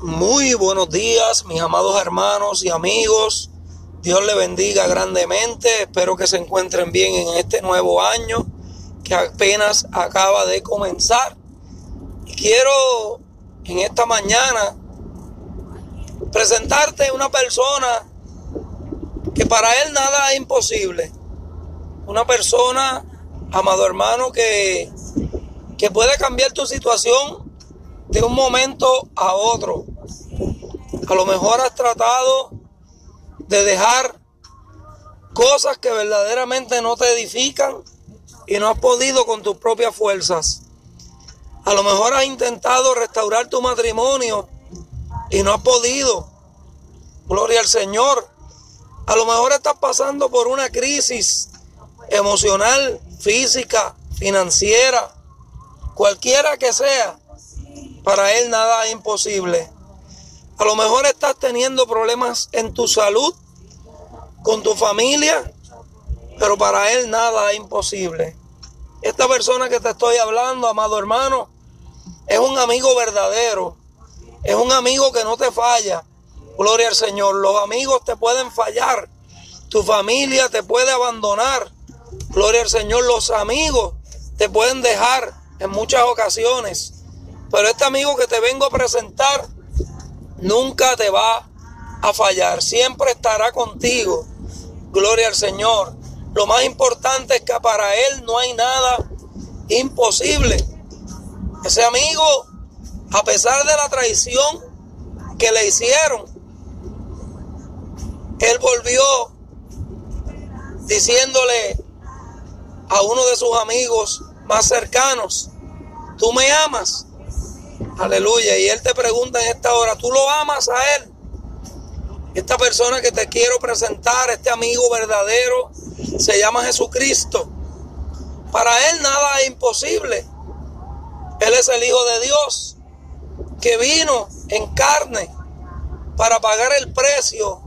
Muy buenos días, mis amados hermanos y amigos. Dios le bendiga grandemente. Espero que se encuentren bien en este nuevo año que apenas acaba de comenzar. Y quiero en esta mañana presentarte una persona que para él nada es imposible. Una persona, amado hermano, que, que puede cambiar tu situación de un momento a otro. A lo mejor has tratado de dejar cosas que verdaderamente no te edifican y no has podido con tus propias fuerzas. A lo mejor has intentado restaurar tu matrimonio y no has podido. Gloria al Señor. A lo mejor estás pasando por una crisis emocional, física, financiera, cualquiera que sea. Para Él nada es imposible. A lo mejor estás teniendo problemas en tu salud, con tu familia, pero para Él nada es imposible. Esta persona que te estoy hablando, amado hermano, es un amigo verdadero. Es un amigo que no te falla. Gloria al Señor. Los amigos te pueden fallar. Tu familia te puede abandonar. Gloria al Señor. Los amigos te pueden dejar en muchas ocasiones. Pero este amigo que te vengo a presentar nunca te va a fallar, siempre estará contigo. Gloria al Señor. Lo más importante es que para Él no hay nada imposible. Ese amigo, a pesar de la traición que le hicieron, Él volvió diciéndole a uno de sus amigos más cercanos, tú me amas. Aleluya. Y Él te pregunta en esta hora, ¿tú lo amas a Él? Esta persona que te quiero presentar, este amigo verdadero, se llama Jesucristo. Para Él nada es imposible. Él es el Hijo de Dios que vino en carne para pagar el precio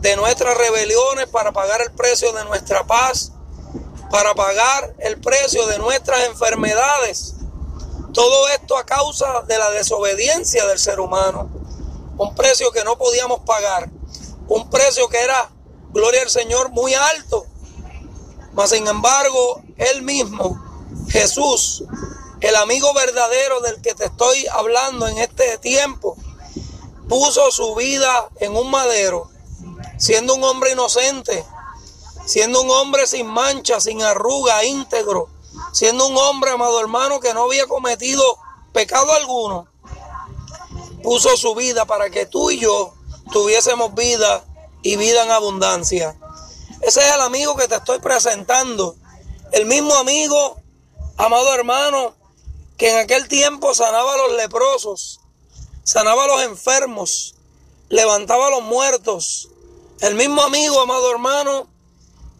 de nuestras rebeliones, para pagar el precio de nuestra paz, para pagar el precio de nuestras enfermedades todo esto a causa de la desobediencia del ser humano. Un precio que no podíamos pagar. Un precio que era, gloria al Señor, muy alto. Mas sin embargo, Él mismo, Jesús, el amigo verdadero del que te estoy hablando en este tiempo, puso su vida en un madero, siendo un hombre inocente, siendo un hombre sin mancha, sin arruga, íntegro siendo un hombre, amado hermano, que no había cometido pecado alguno, puso su vida para que tú y yo tuviésemos vida y vida en abundancia. Ese es el amigo que te estoy presentando. El mismo amigo, amado hermano, que en aquel tiempo sanaba a los leprosos, sanaba a los enfermos, levantaba a los muertos. El mismo amigo, amado hermano,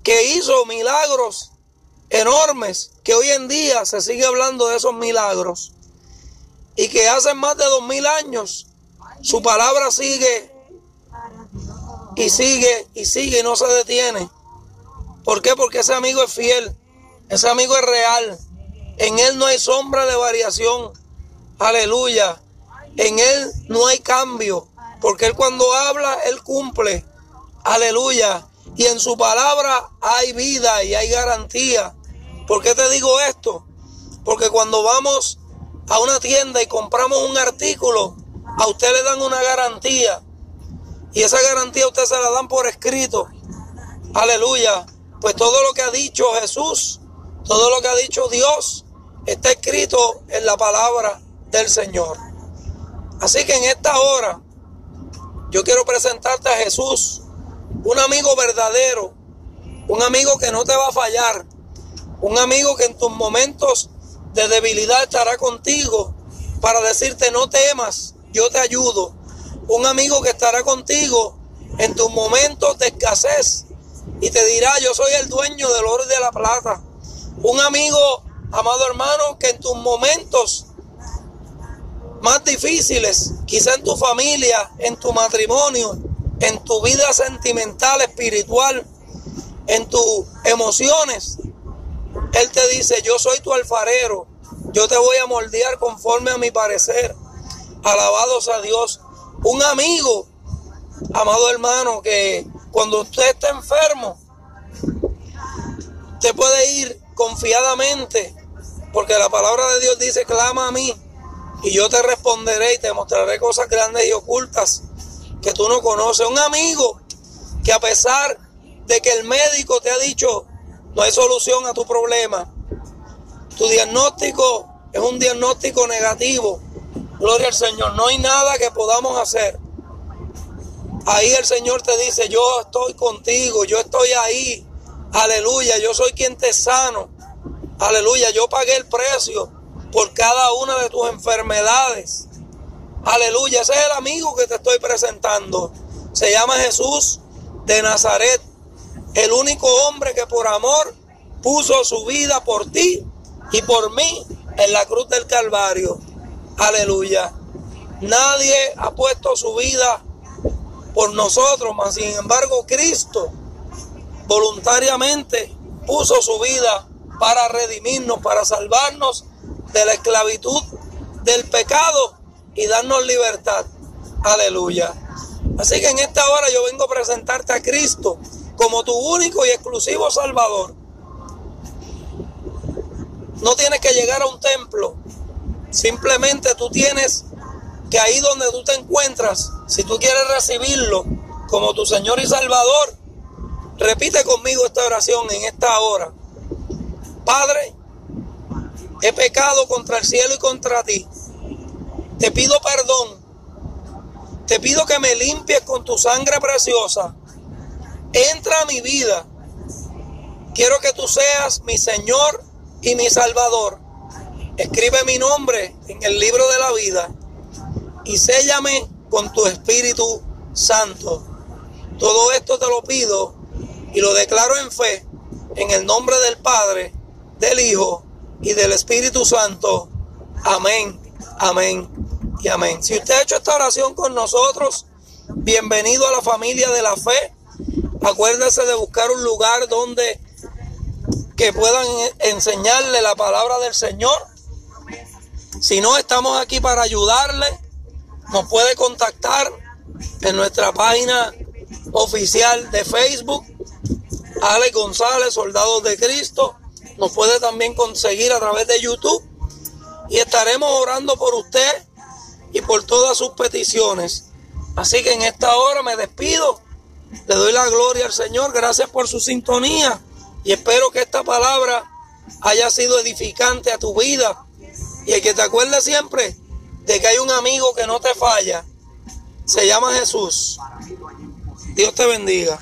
que hizo milagros enormes que hoy en día se sigue hablando de esos milagros y que hace más de dos mil años su palabra sigue y sigue y sigue y no se detiene. ¿Por qué? Porque ese amigo es fiel, ese amigo es real, en él no hay sombra de variación, aleluya, en él no hay cambio, porque él cuando habla, él cumple, aleluya, y en su palabra hay vida y hay garantía. ¿Por qué te digo esto? Porque cuando vamos a una tienda y compramos un artículo, a usted le dan una garantía. Y esa garantía usted se la dan por escrito. Aleluya. Pues todo lo que ha dicho Jesús, todo lo que ha dicho Dios, está escrito en la palabra del Señor. Así que en esta hora yo quiero presentarte a Jesús, un amigo verdadero, un amigo que no te va a fallar, un amigo que en tus momentos de debilidad estará contigo para decirte no temas, yo te ayudo. Un amigo que estará contigo en tus momentos de escasez y te dirá yo soy el dueño del oro y de la plata. Un amigo, amado hermano, que en tus momentos más difíciles, quizá en tu familia, en tu matrimonio, en tu vida sentimental, espiritual, en tus emociones, él te dice, yo soy tu alfarero, yo te voy a moldear conforme a mi parecer. Alabados a Dios. Un amigo, amado hermano, que cuando usted está enfermo, usted puede ir confiadamente, porque la palabra de Dios dice, clama a mí y yo te responderé y te mostraré cosas grandes y ocultas que tú no conoces. Un amigo que a pesar de que el médico te ha dicho no hay solución a tu problema, tu diagnóstico es un diagnóstico negativo. Gloria al Señor, no hay nada que podamos hacer. Ahí el Señor te dice, yo estoy contigo, yo estoy ahí. Aleluya, yo soy quien te sano. Aleluya, yo pagué el precio por cada una de tus enfermedades. Aleluya, ese es el amigo que te estoy presentando. Se llama Jesús de Nazaret, el único hombre que por amor puso su vida por ti y por mí en la cruz del Calvario. Aleluya. Nadie ha puesto su vida por nosotros, mas sin embargo Cristo voluntariamente puso su vida para redimirnos, para salvarnos de la esclavitud del pecado y darnos libertad. Aleluya. Así que en esta hora yo vengo a presentarte a Cristo como tu único y exclusivo Salvador. No tienes que llegar a un templo. Simplemente tú tienes que ahí donde tú te encuentras, si tú quieres recibirlo como tu Señor y Salvador, repite conmigo esta oración en esta hora. Padre, he pecado contra el cielo y contra ti. Te pido perdón. Te pido que me limpies con tu sangre preciosa. Entra a mi vida. Quiero que tú seas mi Señor y mi Salvador. Escribe mi nombre en el libro de la vida y séllame con tu Espíritu Santo. Todo esto te lo pido y lo declaro en fe en el nombre del Padre, del Hijo y del Espíritu Santo. Amén, amén y amén. Si usted ha hecho esta oración con nosotros, bienvenido a la familia de la fe. Acuérdese de buscar un lugar donde que puedan enseñarle la palabra del Señor. Si no, estamos aquí para ayudarle. Nos puede contactar en nuestra página oficial de Facebook, Ale González, Soldados de Cristo. Nos puede también conseguir a través de YouTube y estaremos orando por usted y por todas sus peticiones. Así que en esta hora me despido. Le doy la gloria al Señor. Gracias por su sintonía y espero que esta palabra haya sido edificante a tu vida y que te acuerdes siempre de que hay un amigo que no te falla. Se llama Jesús. Dios te bendiga.